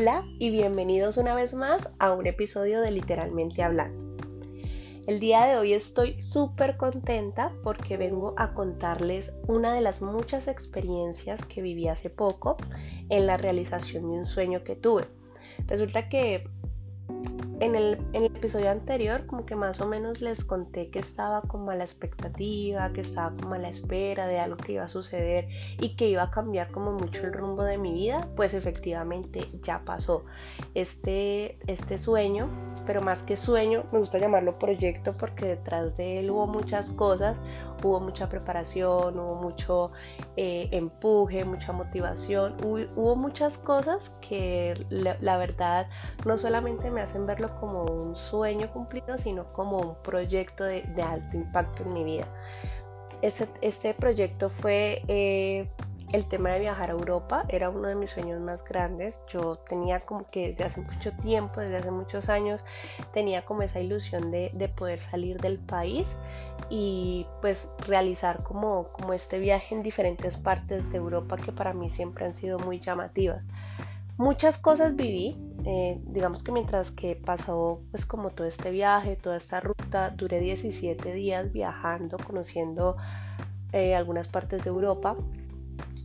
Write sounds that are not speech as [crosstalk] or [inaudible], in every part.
Hola y bienvenidos una vez más a un episodio de Literalmente Hablando. El día de hoy estoy súper contenta porque vengo a contarles una de las muchas experiencias que viví hace poco en la realización de un sueño que tuve. Resulta que en el, episodio anterior como que más o menos les conté que estaba como a la expectativa, que estaba como a la espera de algo que iba a suceder y que iba a cambiar como mucho el rumbo de mi vida, pues efectivamente ya pasó. Este, este sueño, pero más que sueño, me gusta llamarlo proyecto porque detrás de él hubo muchas cosas, hubo mucha preparación, hubo mucho eh, empuje, mucha motivación, hubo, muchas cosas que la, verdad no solamente me hacen verlo como un sueño cumplido, sino como un proyecto de, alto impacto en mi vida. Este, proyecto fue eh, el tema de viajar a Europa era uno de mis sueños más grandes. Yo tenía como que desde hace mucho tiempo, desde hace muchos años, tenía como esa ilusión de, poder salir del país y pues realizar como, como este viaje en diferentes partes de Europa que para mí siempre han sido muy llamativas. Muchas cosas viví, eh, digamos que mientras que pasó pues como todo este viaje, toda esta ruta, duré 17 días viajando, conociendo eh, algunas partes de Europa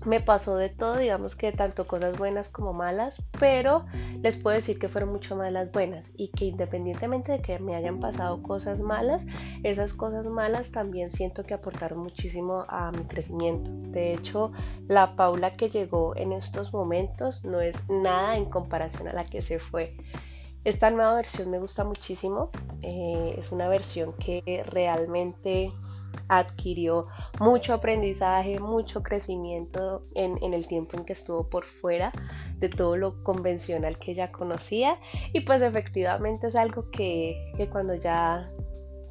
me pasó de todo, digamos que tanto cosas buenas como malas, pero les puedo decir que fueron mucho más las buenas y que independientemente de que me hayan pasado cosas malas, esas cosas malas también siento que aportaron muchísimo a mi crecimiento. De hecho, la Paula que llegó en estos momentos no es nada en comparación a la que se fue. Esta nueva versión me gusta muchísimo, eh, es una versión que realmente adquirió mucho aprendizaje, mucho crecimiento en, el tiempo en que estuvo por fuera de todo lo convencional que ya conocía y pues efectivamente es algo que, cuando ya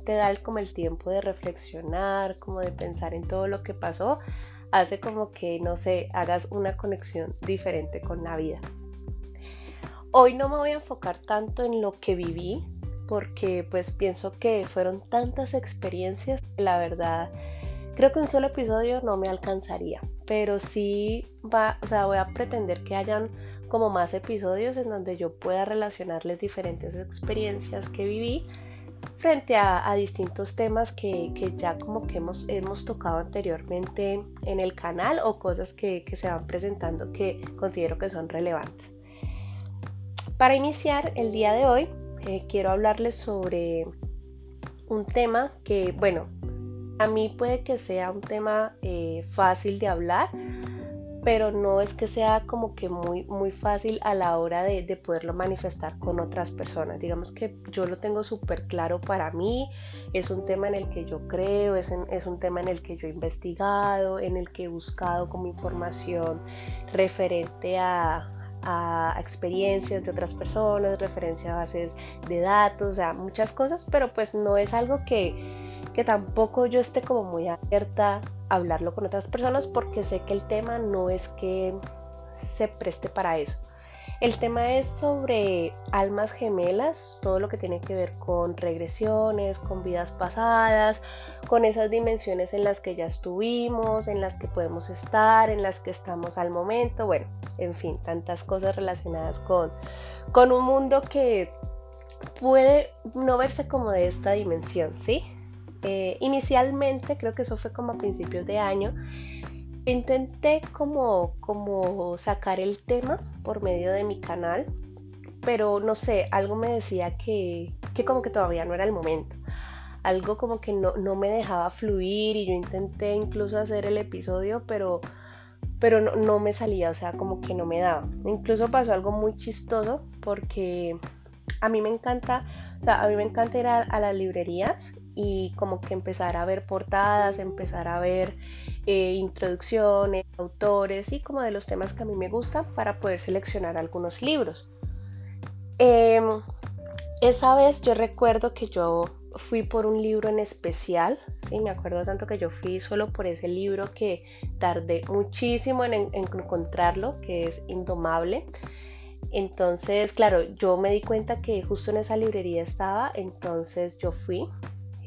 te da como el tiempo de reflexionar, como de pensar en todo lo que pasó, hace como que, no sé, hagas una conexión diferente con la vida. Hoy no me voy a enfocar tanto en lo que viví, porque pues pienso que fueron tantas experiencias que la verdad creo que un solo episodio no me alcanzaría, pero sí va, o sea, voy a pretender que hayan como más episodios en donde yo pueda relacionarles diferentes experiencias que viví frente a, distintos temas que, ya como que hemos, hemos tocado anteriormente en el canal o cosas que, que se van presentando que considero que son relevantes. Para iniciar el día de hoy quiero hablarles sobre un tema que, bueno, a mí puede que sea un tema eh, fácil de hablar, pero no es que sea como que muy, muy fácil a la hora de, poderlo manifestar con otras personas. Digamos que yo lo tengo súper claro para mí, es un tema en el que yo creo, es un tema en el que yo he investigado, en el que he buscado como información referente a, a experiencias de otras personas, referencia a bases de datos, o sea, muchas cosas, pero pues no es algo que, que tampoco yo esté como muy abierta a hablarlo con otras personas porque sé que el tema no es que se preste para eso. El tema es sobre almas gemelas, todo lo que tiene que ver con regresiones, con vidas pasadas, con esas dimensiones en las que ya estuvimos, en las que podemos estar, en las que estamos al momento, bueno, en fin, tantas cosas relacionadas con, con un mundo que puede no verse como de esta dimensión, ¿sí? Eh, inicialmente, creo que eso fue como a principios de año, Intenté como, como sacar el tema por medio de mi canal, pero no sé, algo me decía que, que como que todavía no era el momento. Algo como que no, no, me dejaba fluir y yo intenté incluso hacer el episodio, pero, pero no, no me salía, o sea, como que no me daba. Incluso pasó algo muy chistoso porque a mí me encanta, o sea, a mí me encanta ir a las librerías y como que empezar a ver portadas, empezar a ver eh, introducciones, autores y como de los temas que a mí me gustan para poder seleccionar algunos libros. Em, esa vez yo recuerdo que yo fui por un libro en especial, sí, me acuerdo tanto que yo fui solo por ese libro que tardé muchísimo en, en encontrarlo, que es Indomable. Entonces, claro, yo me di cuenta que justo en esa librería estaba, entonces yo fui,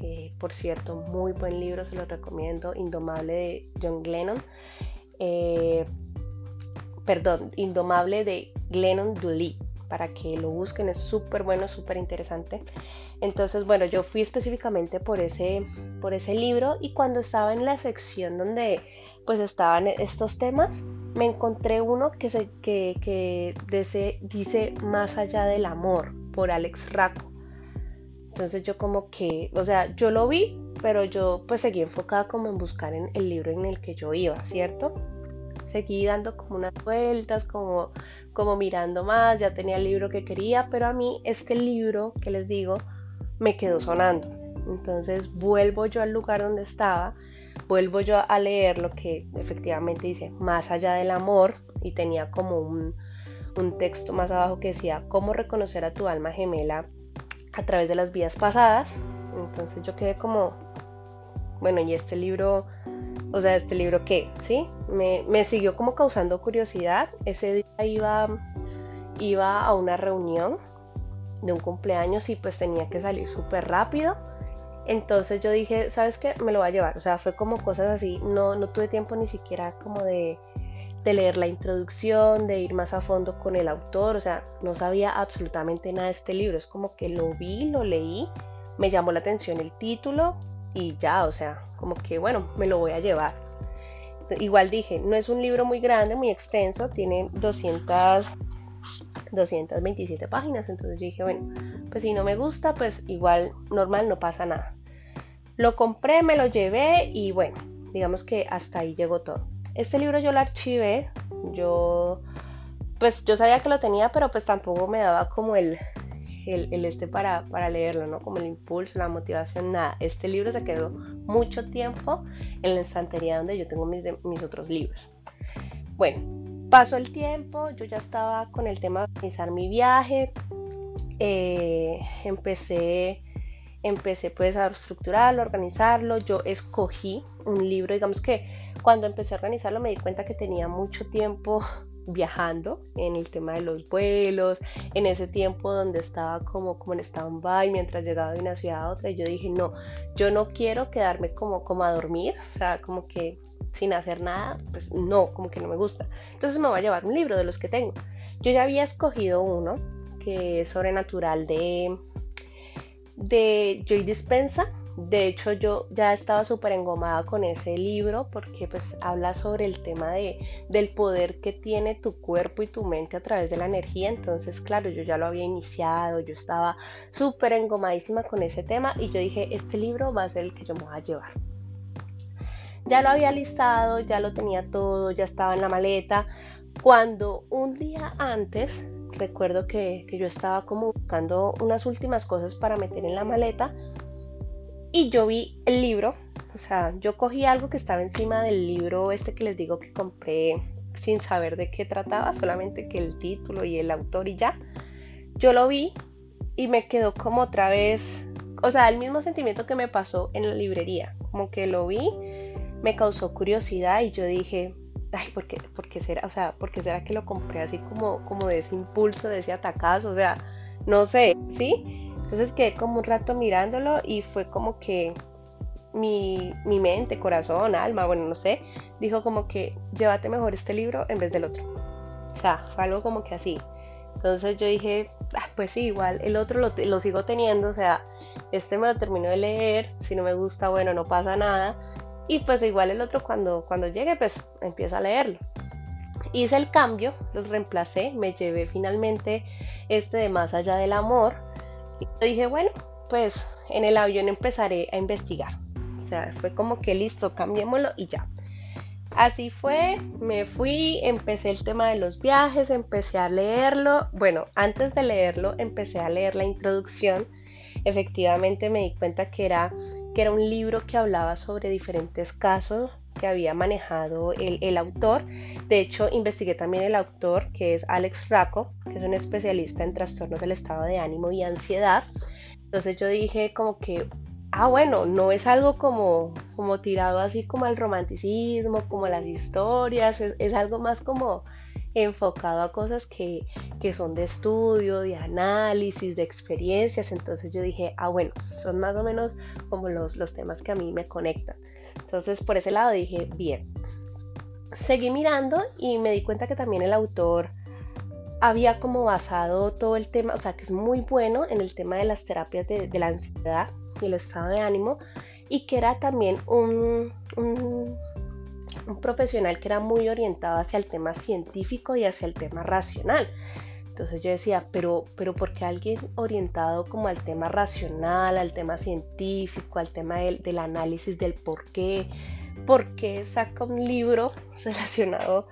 eh, por cierto, muy buen libro, se lo recomiendo, Indomable de John Glennon. Eh, perdón, Indomable de Glennon Dooley. para que lo busquen, es súper bueno, súper interesante. Entonces, bueno, yo fui específicamente por ese, por ese libro y cuando estaba en la sección donde pues estaban estos temas, me encontré uno que, se, que, que dice Más allá del amor por Alex Racco. Entonces yo como que, o sea, yo lo vi, pero yo pues seguí enfocada como en buscar en el libro en el que yo iba, ¿cierto? Seguí dando como unas vueltas, como, como mirando más, ya tenía el libro que quería, pero a mí este libro que les digo me quedó sonando. Entonces vuelvo yo al lugar donde estaba, vuelvo yo a leer lo que efectivamente dice, más allá del amor, y tenía como un, un texto más abajo que decía, cómo reconocer a tu alma gemela a través de las vidas pasadas. Entonces yo quedé como, bueno, ¿y este libro? O sea, ¿este libro qué? ¿Sí? Me, me siguió como causando curiosidad. Ese día iba, iba a una reunión de un cumpleaños y pues tenía que salir súper rápido. Entonces yo dije, ¿sabes qué? Me lo voy a llevar. O sea, fue como cosas así. No, no tuve tiempo ni siquiera como de de leer la introducción, de ir más a fondo con el autor, o sea, no sabía absolutamente nada de este libro, es como que lo vi, lo leí, me llamó la atención el título y ya, o sea, como que bueno, me lo voy a llevar. Igual dije, no es un libro muy grande, muy extenso, tiene 200, 227 páginas, entonces dije, bueno, pues si no me gusta, pues igual normal, no pasa nada. Lo compré, me lo llevé y bueno, digamos que hasta ahí llegó todo. Este libro yo lo archivé, yo pues yo sabía que lo tenía, pero pues tampoco me daba como el, el, este para, para, leerlo, ¿no? Como el impulso, la motivación, nada. Este libro se quedó mucho tiempo en la estantería donde yo tengo mis, mis otros libros. Bueno, pasó el tiempo, yo ya estaba con el tema de organizar mi viaje, eh, empecé empecé pues a estructurarlo, organizarlo, yo escogí un libro, digamos que cuando empecé a organizarlo me di cuenta que tenía mucho tiempo [laughs] viajando en el tema de los vuelos, en ese tiempo donde estaba como, como en stand-by mientras llegaba de una ciudad a otra y yo dije, no, yo no quiero quedarme como, como a dormir, o sea, como que sin hacer nada, pues no, como que no me gusta. Entonces me voy a llevar un libro de los que tengo. Yo ya había escogido uno que es sobrenatural de de Joy Dispensa. De hecho, yo ya estaba súper engomada con ese libro porque pues habla sobre el tema de, del poder que tiene tu cuerpo y tu mente a través de la energía. Entonces, claro, yo ya lo había iniciado, yo estaba súper engomadísima con ese tema y yo dije, este libro va a ser el que yo me voy a llevar. Ya lo había listado, ya lo tenía todo, ya estaba en la maleta. Cuando un día antes recuerdo que, yo estaba como buscando unas últimas cosas para meter en la maleta y yo vi el libro, o sea, yo cogí algo que estaba encima del libro este que les digo que compré sin saber de qué trataba, solamente que el título y el autor y ya. Yo lo vi y me quedó como otra vez, o sea, el mismo sentimiento que me pasó en la librería, como que lo vi, me causó curiosidad y yo dije, ay, ¿por qué, será? O sea, ¿por será que lo compré así como, como de ese impulso, de ese atacazo? O sea, no sé, ¿sí? Entonces quedé como un rato mirándolo y fue como que mi, mi mente, corazón, alma, bueno, no sé, dijo como que llévate mejor este libro en vez del otro. O sea, fue algo como que así. Entonces yo dije, ah, pues sí, igual el otro lo, lo sigo teniendo, o sea, este me lo termino de leer, si no me gusta, bueno, no pasa nada y pues igual el otro cuando, cuando llegue pues empiezo a leerlo. Hice el cambio, los reemplacé, me llevé finalmente este de Más allá del amor y dije, bueno, pues en el avión empezaré a investigar. O sea, fue como que listo, cambiémoslo y ya. Así fue, me fui, empecé el tema de los viajes, empecé a leerlo. Bueno, antes de leerlo, empecé a leer la introducción. Efectivamente me di cuenta que era que era un libro que hablaba sobre diferentes casos que había manejado el, autor. De hecho, investigué también el autor, que es Alex Racco, que es un especialista en trastornos del estado de ánimo y ansiedad. Entonces yo dije como que, ah, bueno, no es algo como, como tirado así como al romanticismo, como las historias, es algo más como enfocado a cosas que, son de estudio, de análisis, de experiencias. Entonces yo dije, ah, bueno, son más o menos como los, los temas que a mí me conectan. Entonces por ese lado dije, bien. Seguí mirando y me di cuenta que también el autor había como basado todo el tema, o sea, que es muy bueno en el tema de las terapias de, la ansiedad y el estado de ánimo, y que era también un, un, profesional que era muy orientado hacia el tema científico y hacia el tema racional. Entonces yo decía, pero, pero ¿por qué alguien orientado como al tema racional, al tema científico, al tema del, del análisis del por qué? ¿Por qué saca un libro [laughs] relacionado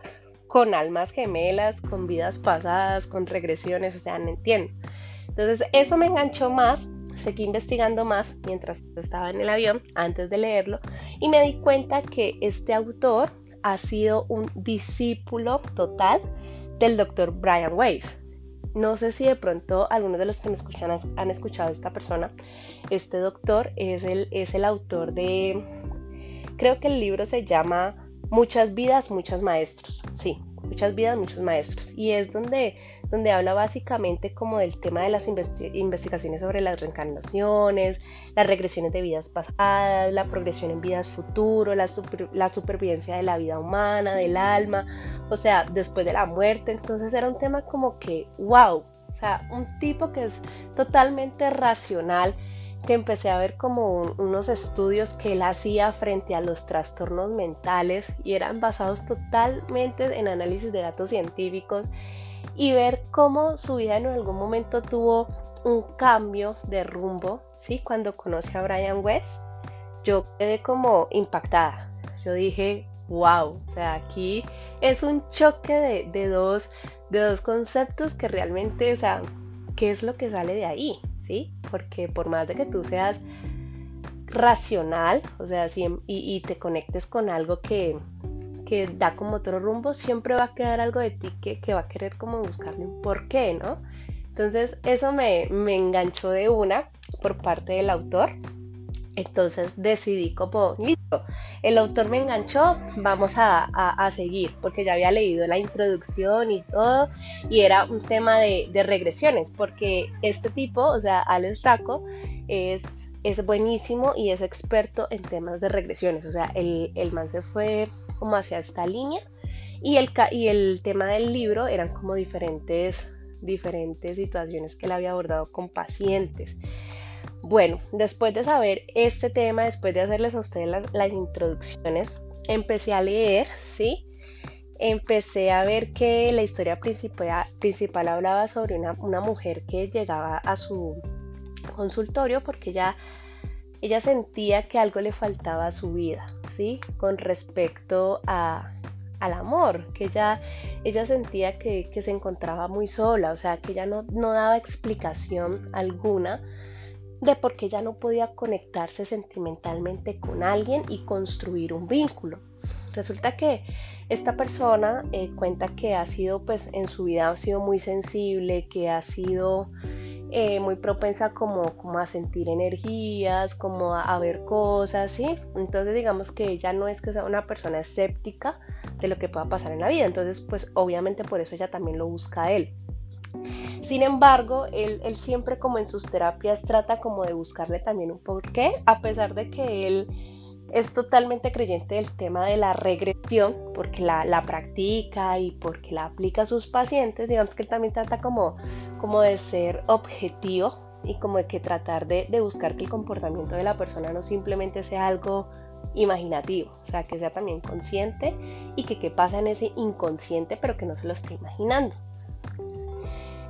con almas gemelas, con vidas pasadas, con regresiones, o sea, no entiendo. Entonces eso me enganchó más, seguí investigando más mientras estaba en el avión, antes de leerlo, y me di cuenta que este autor ha sido un discípulo total del doctor Brian Weiss. No sé si de pronto algunos de los que me escuchan han escuchado esta persona. Este doctor es el, es el autor de, creo que el libro se llama Muchas vidas, muchos maestros. Sí, muchas vidas, muchos maestros. Y es donde, donde habla básicamente como del tema de las investigaciones sobre las reencarnaciones, las regresiones de vidas pasadas, la progresión en vidas futuras, la, la supervivencia de la vida humana, del alma, o sea, después de la muerte. Entonces era un tema como que, wow, o sea, un tipo que es totalmente racional que empecé a ver como unos estudios que él hacía frente a los trastornos mentales y eran basados totalmente en análisis de datos científicos y ver cómo su vida en algún momento tuvo un cambio de rumbo, ¿sí? Cuando conocí a Brian West, yo quedé como impactada. Yo dije, wow, o sea, aquí es un choque de, de dos, de dos conceptos que realmente, o sea, ¿qué es lo que sale de ahí? ¿sí? Porque por más de que tú seas racional, o sea, y, te conectes con algo que, da como otro rumbo, siempre va a quedar algo de ti que, va a querer como buscarle un porqué, ¿no? Entonces eso me, me enganchó de una por parte del autor. Entonces decidí como, listo, el autor me enganchó, vamos a, seguir, porque ya había leído la introducción y todo, y era un tema de, regresiones, porque este tipo, o sea, Alex Raco, es, es buenísimo y es experto en temas de regresiones, o sea, el, el man se fue como hacia esta línea, y el, y el tema del libro eran como diferentes, diferentes situaciones que él había abordado con pacientes. Bueno, después de saber este tema, después de hacerles a ustedes las, introducciones, empecé a leer, ¿sí? Empecé a ver que la historia principal, principal hablaba sobre una, mujer que llegaba a su consultorio porque ella, ella sentía que algo le faltaba a su vida, ¿sí? Con respecto a, al amor, que ella, ella sentía que, se encontraba muy sola, o sea, que ella no, no daba explicación alguna de por qué ya no podía conectarse sentimentalmente con alguien y construir un vínculo. Resulta que esta persona eh, cuenta que ha sido, pues en su vida ha sido muy sensible, que ha sido eh, muy propensa como, como a sentir energías, como a, ver cosas, ¿sí? Entonces digamos que ella no es que sea una persona escéptica de lo que pueda pasar en la vida, entonces pues obviamente por eso ella también lo busca a él. Sin embargo, él, siempre como en sus terapias trata como de buscarle también un porqué, a pesar de que él es totalmente creyente del tema de la regresión, porque la, practica y porque la aplica a sus pacientes, digamos que él también trata como, como de ser objetivo y como de que tratar de, buscar que el comportamiento de la persona no simplemente sea algo imaginativo, o sea, que sea también consciente y que qué pasa en ese inconsciente, pero que no se lo esté imaginando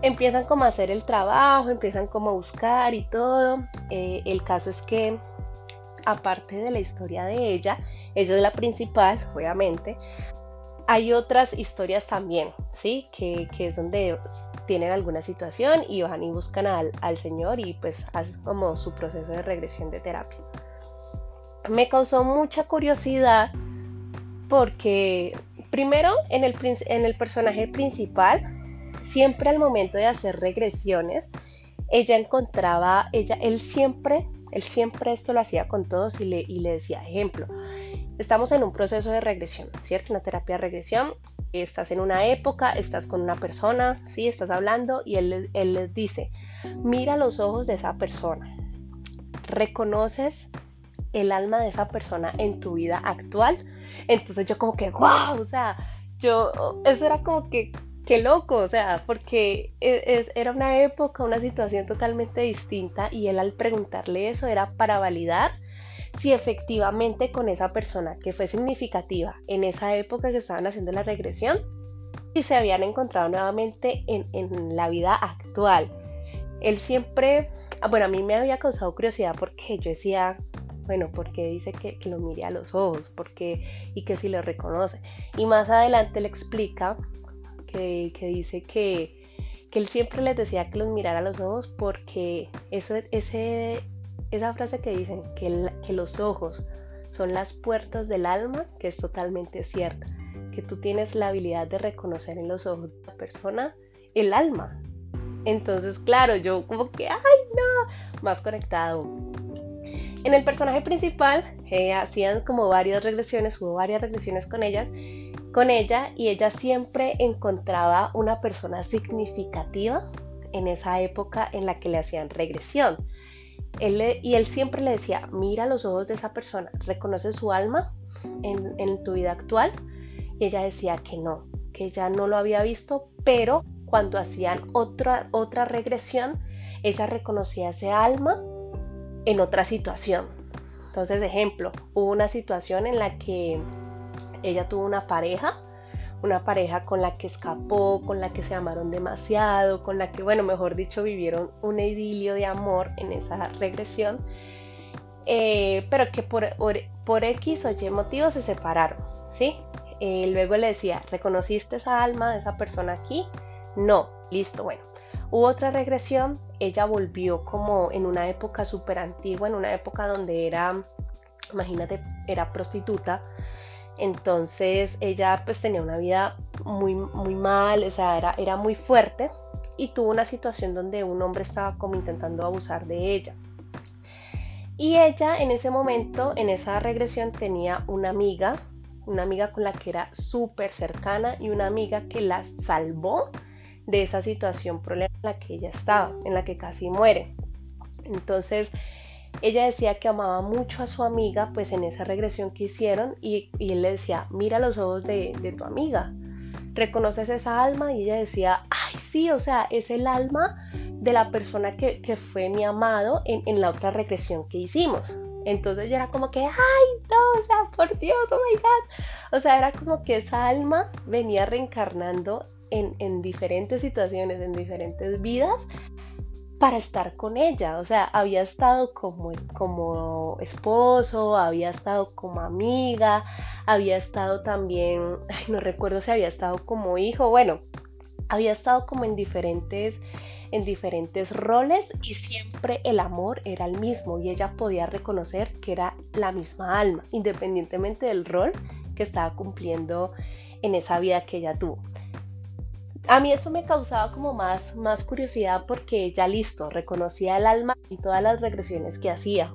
empiezan como a hacer el trabajo, empiezan como a buscar y todo. Eh, el caso es que, aparte de la historia de ella, ella es la principal, obviamente, hay otras historias también, ¿sí? Que, es donde tienen alguna situación y van y buscan al, al Señor y pues hacen como su proceso de regresión de terapia. Me causó mucha curiosidad porque primero en el, en el personaje principal siempre al momento de hacer regresiones, ella encontraba, ella, él siempre, él siempre esto lo hacía con todos y le, y le decía, ejemplo, estamos en un proceso de regresión, ¿cierto? Una terapia de regresión, estás en una época, estás con una persona, sí, estás hablando y él, él les dice, mira los ojos de esa persona, reconoces el alma de esa persona en tu vida actual. Entonces yo como que, wow, o sea, yo, eso era como que qué loco, o sea, porque e, era una época, una situación totalmente distinta y él al preguntarle eso era para validar si efectivamente con esa persona que fue significativa en esa época que estaban haciendo la regresión, y se habían encontrado nuevamente en, la vida actual. Él siempre, bueno, a mí me había causado curiosidad porque yo decía, bueno, porque dice que, lo mire a los ojos, porque y que si lo reconoce. Y más adelante le explica que, dice que, él siempre les decía que los mirara a los ojos porque eso, ese, esa frase que dicen, que, los ojos son las puertas del alma, que es totalmente cierta que tú tienes la habilidad de reconocer en los ojos de la persona el alma. Entonces, claro, yo como que, ay, no, más conectado. En el personaje principal eh, hacían como varias regresiones, hubo varias regresiones con ellas, con ella y ella siempre encontraba una persona significativa en esa época en la que le hacían regresión. Él y él siempre le decía, mira los ojos de esa persona, reconoce su alma en, en tu vida actual y ella decía que no, que ella no lo había visto, pero cuando hacían otra, otra regresión, ella reconocía ese alma en otra situación. Entonces, ejemplo, hubo una situación en la que ella tuvo una pareja, una pareja con la que escapó, con la que se amaron demasiado, con la que, bueno, mejor dicho, vivieron un idilio de amor en esa regresión, eh, pero que por, por X o Y motivo se separaron, ¿sí? Eh, luego le decía, ¿reconociste esa alma de esa persona aquí? No, listo, bueno. Hubo otra regresión, ella volvió como en una época súper antigua, en una época donde era, imagínate, era prostituta. Entonces ella pues tenía una vida muy, muy mal, o sea, era, era muy fuerte y tuvo una situación donde un hombre estaba como intentando abusar de ella. Y ella en ese momento, en esa regresión, tenía una amiga una amiga con la que era súper cercana y una amiga que la salvó de esa situación problema en la que ella estaba, en la que casi muere. Entonces, ella decía que amaba mucho a su amiga, pues en esa regresión que hicieron, y, él le decía, mira los ojos de, tu amiga, ¿reconoces esa alma? Y ella decía, ay, sí, o sea, es el alma de la persona que, fue mi amado en, en la otra regresión que hicimos. Entonces yo era como que, ay, no, o sea, por Dios, oh my God. O sea, era como que esa alma venía reencarnando en, diferentes situaciones, en diferentes vidas, para estar con ella. O sea, había estado como, como esposo, había estado como amiga, había estado también, no recuerdo si había estado como hijo, bueno, había estado como en diferentes en diferentes roles y siempre el amor era el mismo y ella podía reconocer que era la misma alma, independientemente del rol que estaba cumpliendo en esa vida que ella tuvo. A mí eso me causaba como más, más curiosidad porque ella listo, reconocía el alma y todas las regresiones que hacía,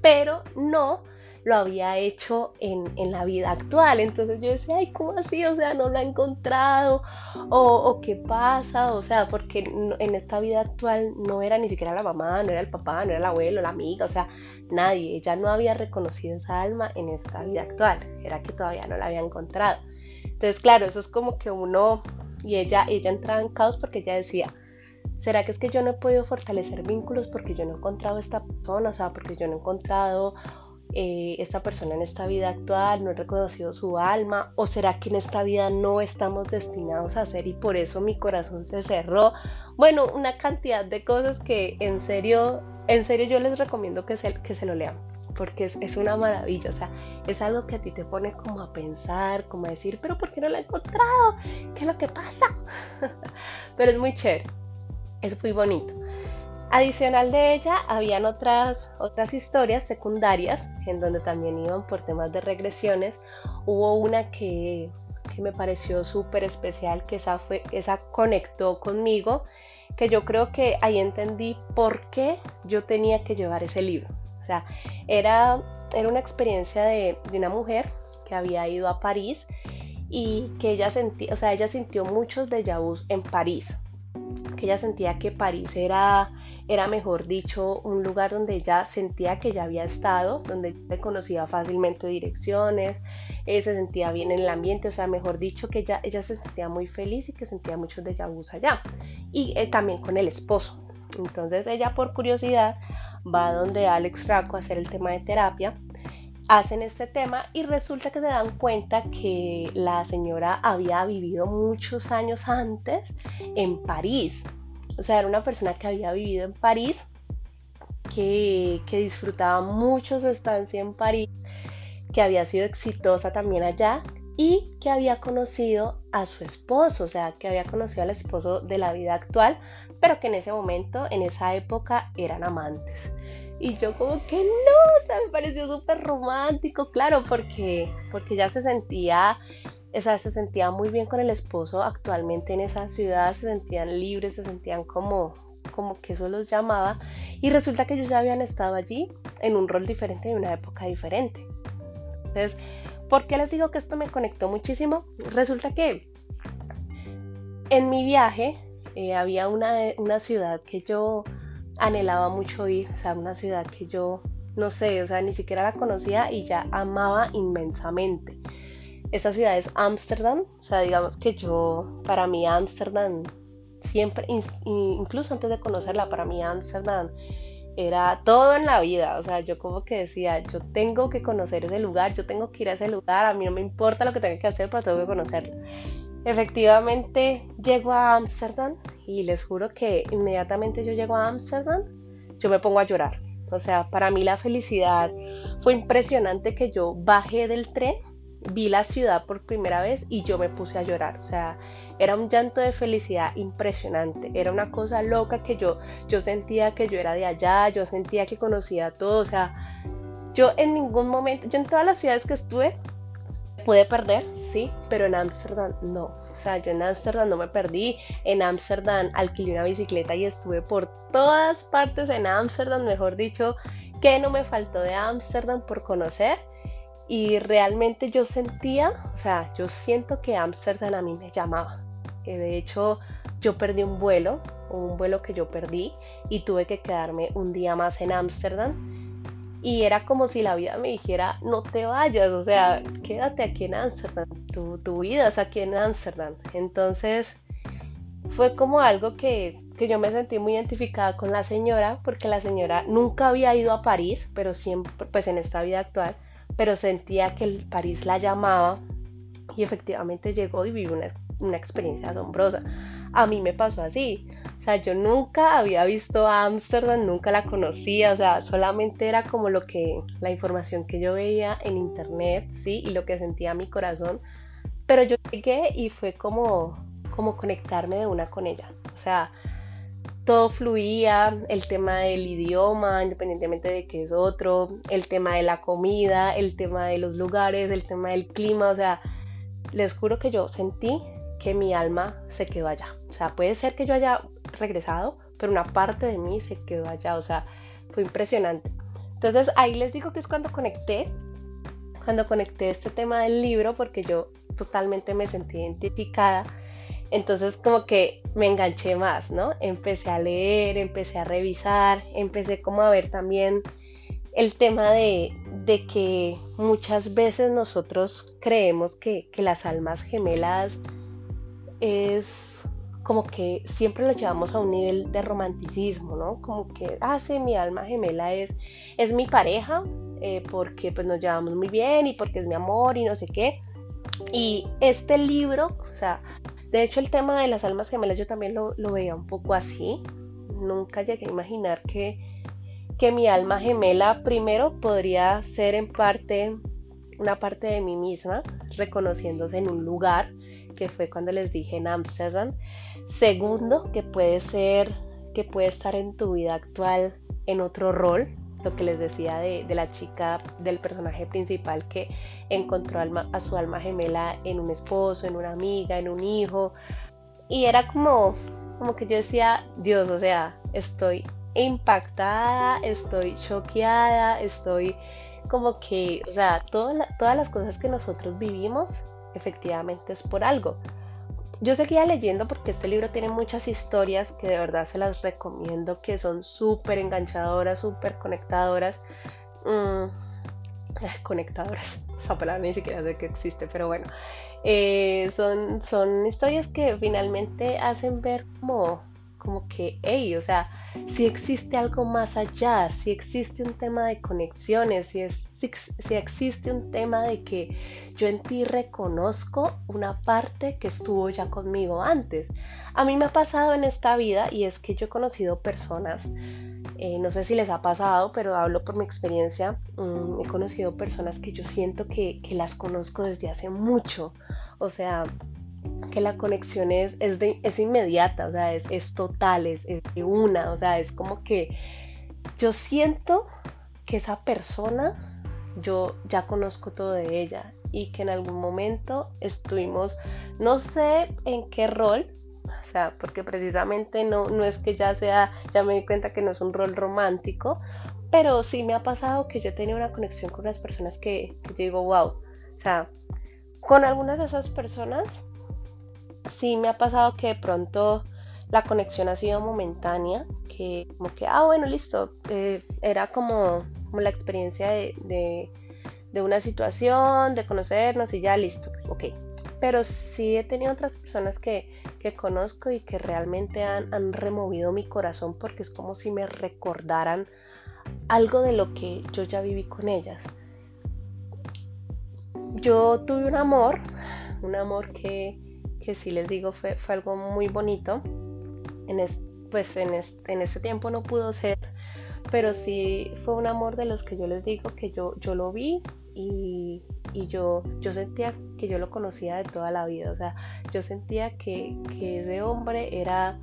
pero no lo había hecho en, la vida actual. Entonces yo decía, ay, ¿cómo así? O sea, no lo ha encontrado, o, qué pasa, o sea, porque en esta vida actual no era ni siquiera la mamá, no era el papá, no era el abuelo, la amiga, o sea, nadie, ella no había reconocido esa alma en esta vida actual, era que todavía no la había encontrado. Entonces, claro, eso es como que uno, y ella, ella entraba en caos porque ella decía, ¿Será que es que yo no he podido fortalecer vínculos porque yo no he encontrado esta persona? O sea, porque yo no he encontrado eh, esta persona en esta vida actual no he reconocido su alma o será que en esta vida no estamos destinados a hacer y por eso mi corazón se cerró bueno una cantidad de cosas que en serio en serio yo les recomiendo que se, que se lo lean porque es, es, una maravilla, o sea, es algo que a ti te pone como a pensar, como a decir, pero ¿por qué no lo he encontrado? ¿Qué es lo que pasa? [laughs] pero es muy chévere, es muy bonito. Adicional de ella, habían otras, otras historias secundarias en donde también iban por temas de regresiones. Hubo una que, me pareció súper especial, que esa, fue, esa conectó conmigo, que yo creo que ahí entendí por qué yo tenía que llevar ese libro. O sea, era, era una experiencia de, de una mujer que había ido a París y que ella sentía, o sea, ella sintió muchos déjà vus en París, que ella sentía que París era era mejor dicho un lugar donde ella sentía que ya había estado, donde conocía fácilmente direcciones, se sentía bien en el ambiente, o sea, mejor dicho, que ella, ella se sentía muy feliz y que sentía muchos de vus allá. Y también con el esposo. Entonces ella por curiosidad va donde Alex Raco a hacer el tema de terapia hacen este tema y resulta que se dan cuenta que la señora había vivido muchos años antes en París. O sea, era una persona que había vivido en París, que, que disfrutaba mucho su estancia en París, que había sido exitosa también allá y que había conocido a su esposo, o sea, que había conocido al esposo de la vida actual, pero que en ese momento, en esa época, eran amantes. Y yo como que no, o sea, me pareció súper romántico, claro, porque, porque ya se sentía, o sea, se sentía muy bien con el esposo actualmente en esa ciudad, se sentían libres, se sentían como, como que eso los llamaba. Y resulta que ellos ya habían estado allí en un rol diferente y una época diferente. Entonces, ¿por qué les digo que esto me conectó muchísimo? Resulta que en mi viaje eh, había una, una ciudad que yo anhelaba mucho ir, o sea, una ciudad que yo, no sé, o sea, ni siquiera la conocía y ya amaba inmensamente. Esta ciudad es Ámsterdam, o sea, digamos que yo, para mí Ámsterdam, siempre, incluso antes de conocerla, para mí Ámsterdam era todo en la vida, o sea, yo como que decía, yo tengo que conocer ese lugar, yo tengo que ir a ese lugar, a mí no me importa lo que tenga que hacer, pero tengo que conocerlo. Efectivamente, llego a Ámsterdam y les juro que inmediatamente yo llego a Ámsterdam, yo me pongo a llorar. O sea, para mí la felicidad fue impresionante que yo bajé del tren, vi la ciudad por primera vez y yo me puse a llorar. O sea, era un llanto de felicidad impresionante. Era una cosa loca que yo, yo sentía que yo era de allá, yo sentía que conocía todo. O sea, yo en ningún momento, yo en todas las ciudades que estuve, pude perder, sí, pero en Ámsterdam no. O sea, yo en Ámsterdam no me perdí. En Ámsterdam alquilé una bicicleta y estuve por todas partes en Ámsterdam, mejor dicho, que no me faltó de Ámsterdam por conocer. Y realmente yo sentía, o sea, yo siento que Ámsterdam a mí me llamaba. De hecho, yo perdí un vuelo, un vuelo que yo perdí y tuve que quedarme un día más en Ámsterdam y era como si la vida me dijera, no te vayas, o sea, quédate aquí en Ámsterdam, tu, tu, vida es aquí en Ámsterdam. Entonces fue como algo que, que yo me sentí muy identificada con la señora, porque la señora nunca había ido a París, pero siempre, pues en esta vida actual, pero sentía que el París la llamaba y efectivamente llegó y vivió una, una experiencia asombrosa. A mí me pasó así sea, yo nunca había visto Ámsterdam, nunca la conocía, o sea, solamente era como lo que, la información que yo veía en internet, sí, y lo que sentía mi corazón. Pero yo llegué y fue como, como conectarme de una con ella. O sea, todo fluía, el tema del idioma, independientemente de que es otro, el tema de la comida, el tema de los lugares, el tema del clima, o sea, les juro que yo sentí que mi alma se quedó allá. O sea, puede ser que yo haya regresado, pero una parte de mí se quedó allá, o sea, fue impresionante. Entonces ahí les digo que es cuando conecté, cuando conecté este tema del libro, porque yo totalmente me sentí identificada. Entonces como que me enganché más, ¿no? Empecé a leer, empecé a revisar, empecé como a ver también el tema de, de que muchas veces nosotros creemos que, que las almas gemelas es como que siempre lo llevamos a un nivel de romanticismo, ¿no? Como que, ah, sí, mi alma gemela es, es mi pareja, eh, porque pues nos llevamos muy bien y porque es mi amor y no sé qué. Y este libro, o sea, de hecho el tema de las almas gemelas yo también lo, veía un poco así. Nunca llegué a imaginar que, que mi alma gemela primero podría ser en parte una parte de mí misma, reconociéndose en un lugar, que fue cuando les dije en Ámsterdam, Segundo, que puede ser, que puede estar en tu vida actual en otro rol, lo que les decía de, la chica, del personaje principal que encontró a su alma gemela en un esposo, en una amiga, en un hijo. Y era como, como que yo decía, Dios, o sea, estoy impactada, estoy choqueada, estoy como que, o sea, todas las cosas que nosotros vivimos efectivamente es por algo. Yo seguía leyendo porque este libro tiene muchas historias que de verdad se las recomiendo, que son súper enganchadoras, súper conectadoras. Mm, conectadoras. [laughs] esa palabra ni siquiera sé que existe, pero bueno, eh, son, son historias que finalmente hacen ver como, como que, hey, o sea, si existe algo más allá, si existe un tema de conexiones, si, si, existe un tema de que yo en ti reconozco una parte que estuvo ya conmigo antes. A mí me ha pasado en esta vida y es que yo he conocido personas, eh, no sé si les ha pasado, pero hablo por mi experiencia, mm, he conocido personas que yo siento que, que las conozco desde hace mucho. O sea, que la conexión es, es, es inmediata, o sea, es, es total, es, de una, o sea, es como que yo siento que esa persona, yo ya conozco todo de ella y que en algún momento estuvimos, no sé en qué rol, o sea, porque precisamente no, no es que ya sea, ya me di cuenta que no es un rol romántico, pero sí me ha pasado que yo tenía una conexión con las personas que, que yo digo, wow, o sea, con algunas de esas personas sí me ha pasado que de pronto la conexión ha sido momentánea, que como que, ah, bueno, listo, eh, era como, la experiencia de, de, una situación, de conocernos y ya, listo, ok. Pero sí he tenido otras personas que, que conozco y que realmente han, han removido mi corazón porque es como si me recordaran algo de lo que yo ya viví con ellas. Yo tuve un amor, un amor que que sí les digo fue, fue algo muy bonito. En pues en, en ese tiempo no pudo ser, pero sí fue un amor de los que yo les digo que yo, yo lo vi y, y yo, yo sentía que yo lo conocía de toda la vida. O sea, yo sentía que, que ese hombre era,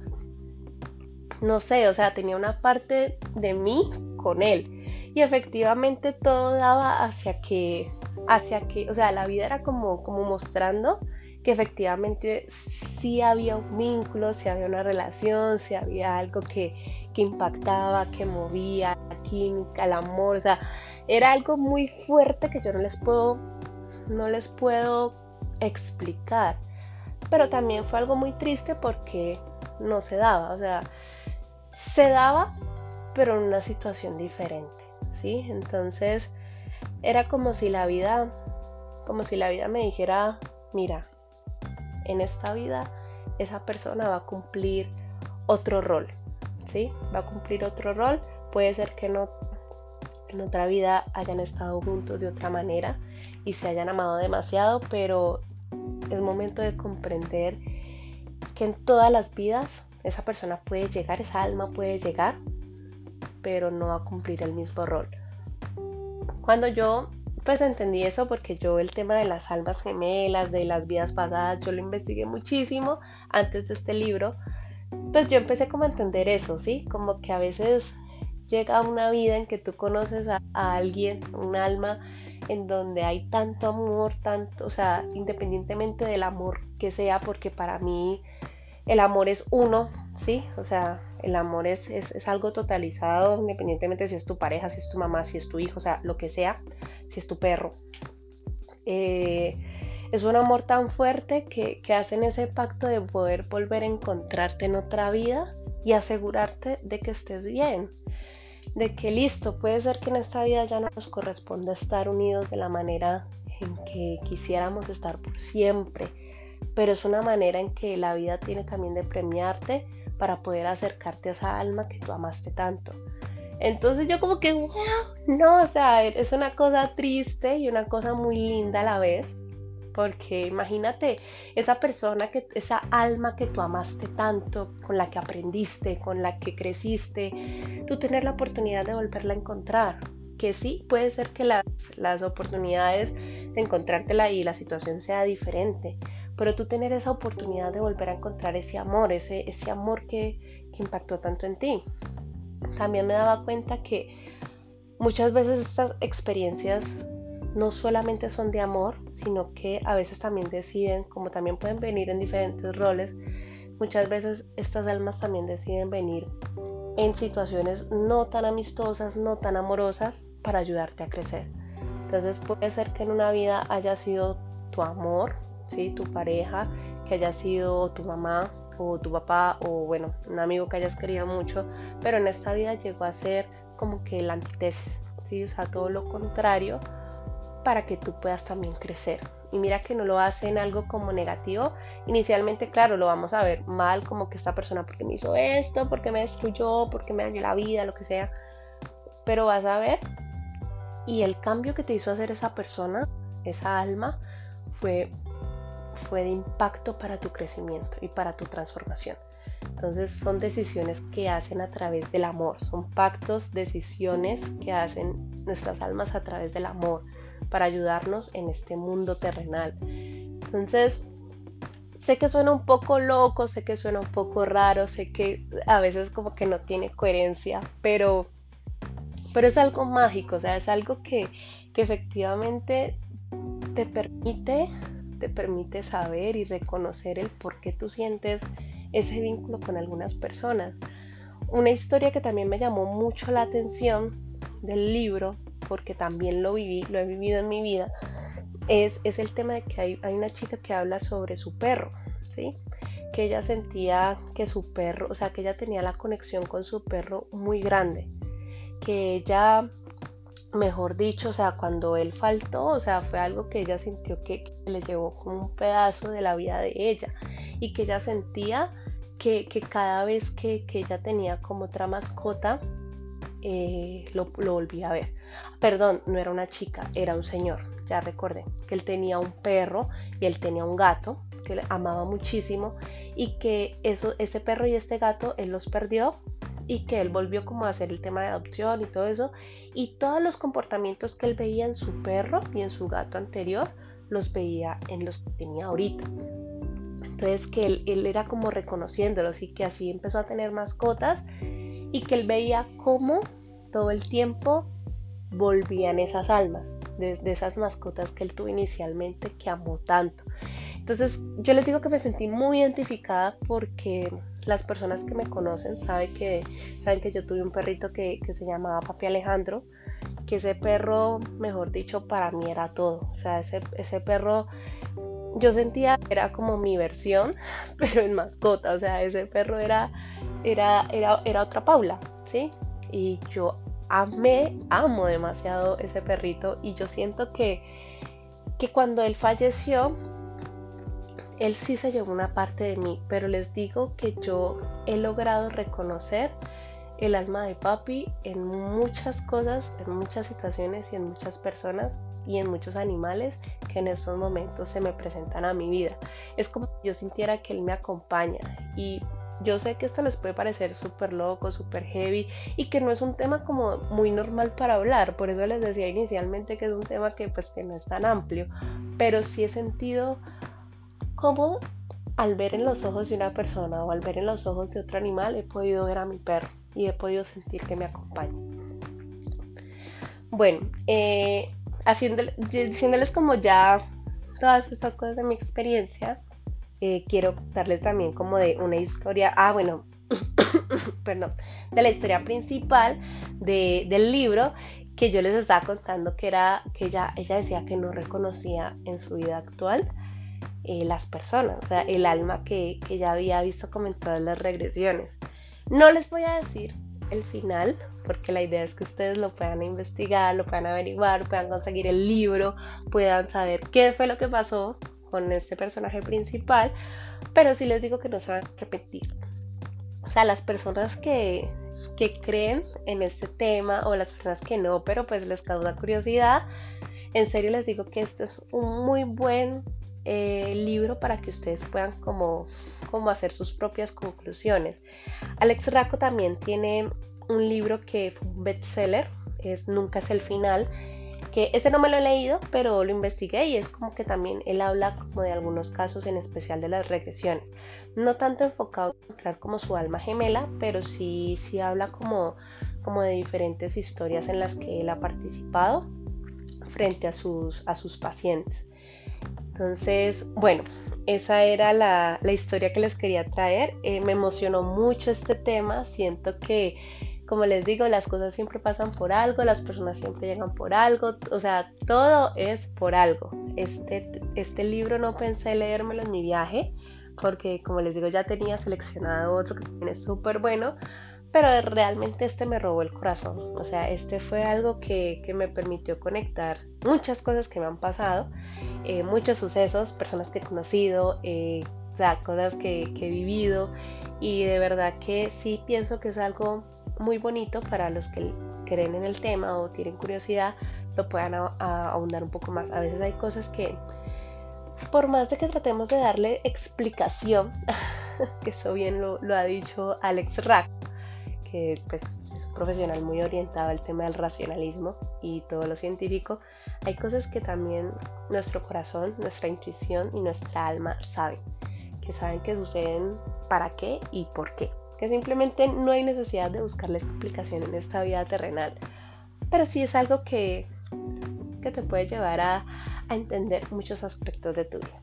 no sé, o sea, tenía una parte de mí con él. Y efectivamente todo daba hacia que, hacia que, o sea, la vida era como, como mostrando que efectivamente sí había un vínculo, sí había una relación, sí había algo que, impactaba, que movía, la química, el amor, o sea, era algo muy fuerte que yo no les puedo, no les puedo explicar. Pero también fue algo muy triste porque no se daba, o sea, se daba, pero en una situación diferente, ¿sí? Entonces era como si la vida, como si la vida me dijera, mira, en esta vida, esa persona va a cumplir otro rol, ¿sí? Va a cumplir otro rol. Puede ser que no, en otra vida hayan estado juntos de otra manera y se hayan amado demasiado, pero es momento de comprender que en todas las vidas esa persona puede llegar, esa alma puede llegar, pero no va a cumplir el mismo rol. Cuando yo pues entendí eso porque yo el tema de las almas gemelas, de las vidas pasadas, yo lo investigué muchísimo antes de este libro. Pues yo empecé como a entender eso, ¿sí? Como que a veces llega una vida en que tú conoces a, alguien, un alma, en donde hay tanto amor, tanto, o sea, independientemente del amor que sea, porque para mí el amor es uno, ¿sí? O sea, el amor es, es, es algo totalizado, independientemente si es tu pareja, si es tu mamá, si es tu hijo, o sea, lo que sea si es tu perro. Eh, es un amor tan fuerte que, que hacen ese pacto de poder volver a encontrarte en otra vida y asegurarte de que estés bien. De que listo, puede ser que en esta vida ya no nos corresponda estar unidos de la manera en que quisiéramos estar por siempre, pero es una manera en que la vida tiene también de premiarte para poder acercarte a esa alma que tú amaste tanto. Entonces yo como que, wow, no, o sea, es una cosa triste y una cosa muy linda a la vez. Porque imagínate esa persona, que, esa alma que tú amaste tanto, con la que aprendiste, con la que creciste, tú tener la oportunidad de volverla a encontrar. Que sí, puede ser que las, las oportunidades de encontrártela y la situación sea diferente, pero tú tener esa oportunidad de volver a encontrar ese amor, ese, ese amor que, que impactó tanto en ti también me daba cuenta que muchas veces estas experiencias no solamente son de amor, sino que a veces también deciden, como también pueden venir en diferentes roles, muchas veces estas almas también deciden venir en situaciones no tan amistosas, no tan amorosas, para ayudarte a crecer. Entonces puede ser que en una vida haya sido tu amor, ¿sí? tu pareja, que haya sido tu mamá, o tu papá o bueno, un amigo que hayas querido mucho, pero en esta vida llegó a ser como que el antítesis, ¿sí? o sea, todo lo contrario, para que tú puedas también crecer. Y mira que no lo hacen algo como negativo. Inicialmente, claro, lo vamos a ver mal, como que esta persona, porque me hizo esto? porque me destruyó? porque me dañó la vida? Lo que sea. Pero vas a ver. Y el cambio que te hizo hacer esa persona, esa alma, fue, fue de impacto para tu crecimiento y para tu transformación. Entonces son decisiones que hacen a través del amor, son pactos, decisiones que hacen nuestras almas a través del amor para ayudarnos en este mundo terrenal. Entonces, sé que suena un poco loco, sé que suena un poco raro, sé que a veces como que no tiene coherencia, pero, pero es algo mágico, o sea, es algo que, que efectivamente te permite, te permite saber y reconocer el por qué tú sientes ese vínculo con algunas personas. Una historia que también me llamó mucho la atención del libro, porque también lo viví, lo he vivido en mi vida, es, es el tema de que hay, hay, una chica que habla sobre su perro, ¿sí? Que ella sentía que su perro, o sea, que ella tenía la conexión con su perro muy grande, que ella, mejor dicho, o sea, cuando él faltó, o sea, fue algo que ella sintió que, que le llevó como un pedazo de la vida de ella y que ella sentía que, cada vez que, ella tenía como otra mascota, eh, lo, lo volvía a ver. Perdón, no era una chica, era un señor, ya recordé, que él tenía un perro y él tenía un gato que le amaba muchísimo y que eso, ese perro y este gato él los perdió y que él volvió como a hacer el tema de adopción y todo eso y todos los comportamientos que él veía en su perro y en su gato anterior los veía en los que tenía ahorita entonces que él, era como reconociéndolos y que así empezó a tener mascotas y que él veía cómo todo el tiempo volvían esas almas de, esas mascotas que él tuvo inicialmente que amó tanto. Entonces yo les digo que me sentí muy identificada porque las personas que me conocen saben que, saben que yo tuve un perrito que, se llamaba Papi Alejandro, que ese perro, mejor dicho, para mí era todo. O sea, ese, ese perro yo sentía que era como mi versión, [laughs] pero en mascota, o sea, ese perro era, era, era, era otra Paula, ¿sí? Y yo amé, amo demasiado ese perrito y yo siento que, que cuando él falleció, él sí se llevó una parte de mí, pero les digo que yo he logrado reconocer el alma de papi en muchas cosas, en muchas situaciones y en muchas personas y en muchos animales que en estos momentos se me presentan a mi vida. Es como si yo sintiera que él me acompaña y yo sé que esto les puede parecer súper loco, súper heavy y que no es un tema como muy normal para hablar, por eso les decía inicialmente que es un tema que pues que no es tan amplio, pero sí he sentido como al ver en los ojos de una persona o al ver en los ojos de otro animal he podido ver a mi perro y he podido sentir que me acompaña. Bueno, eh, diciéndoles como ya todas estas cosas de mi experiencia, eh, quiero darles también como de una historia, ah bueno, [coughs] perdón, de la historia principal del libro que yo les estaba contando que era que ella, ella decía que no reconocía en su vida actual eh, las personas, o sea, el alma que, que ya había visto como en todas las regresiones. No les voy a decir el final, porque la idea es que ustedes lo puedan investigar, lo puedan averiguar, puedan conseguir el libro, puedan saber qué fue lo que pasó con este personaje principal, pero sí les digo que no se van a repetir. O sea, las personas que, que creen en este tema o las personas que no, pero pues les causa curiosidad, en serio les digo que este es un muy buen eh, libro para que ustedes puedan como, como hacer sus propias conclusiones. Alex Racco también tiene un libro que fue un bestseller, es Nunca es el final, que ese no me lo he leído, pero lo investigué y es como que también él habla como de algunos casos en especial de las regresiones. No tanto enfocado en encontrar como su alma gemela, pero sí, sí habla como, como de diferentes historias en las que él ha participado frente a sus, a sus pacientes. Entonces, bueno, esa era la, historia que les quería traer. Eh, me emocionó mucho este tema. Siento que, como les digo, las cosas siempre pasan por algo, las personas siempre llegan por algo. O sea, todo es por algo. Este, este libro no pensé leérmelo en mi viaje, porque como les digo, ya tenía seleccionado otro que es súper bueno. Pero realmente este me robó el corazón. O sea, este fue algo que, me permitió conectar muchas cosas que me han pasado, eh, muchos sucesos, personas que he conocido, eh, o sea, cosas que, he vivido y de verdad que sí pienso que es algo muy bonito para los que creen en el tema o tienen curiosidad, lo puedan ahondar un poco más. A veces hay cosas que, por más de que tratemos de darle explicación, [laughs] que eso bien lo, ha dicho Alex Rack, que pues es un profesional muy orientado al tema del racionalismo y todo lo científico, hay cosas que también nuestro corazón, nuestra intuición y nuestra alma saben, que saben que suceden para qué y por qué, que simplemente no hay necesidad de buscarle explicación en esta vida terrenal, pero sí es algo que que te puede llevar a, entender muchos aspectos de tu vida.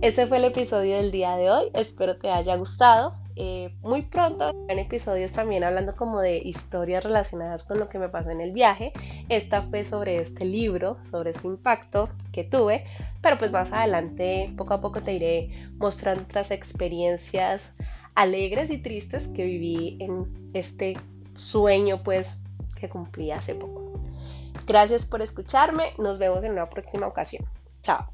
Este fue el episodio del día de hoy, espero te haya gustado. Eh, muy pronto en episodios también hablando como de historias relacionadas con lo que me pasó en el viaje. Esta fue sobre este libro, sobre este impacto que tuve, pero pues más adelante poco a poco te iré mostrando otras experiencias alegres y tristes que viví en este sueño pues que cumplí hace poco. Gracias por escucharme. Nos vemos en una próxima ocasión. Chao.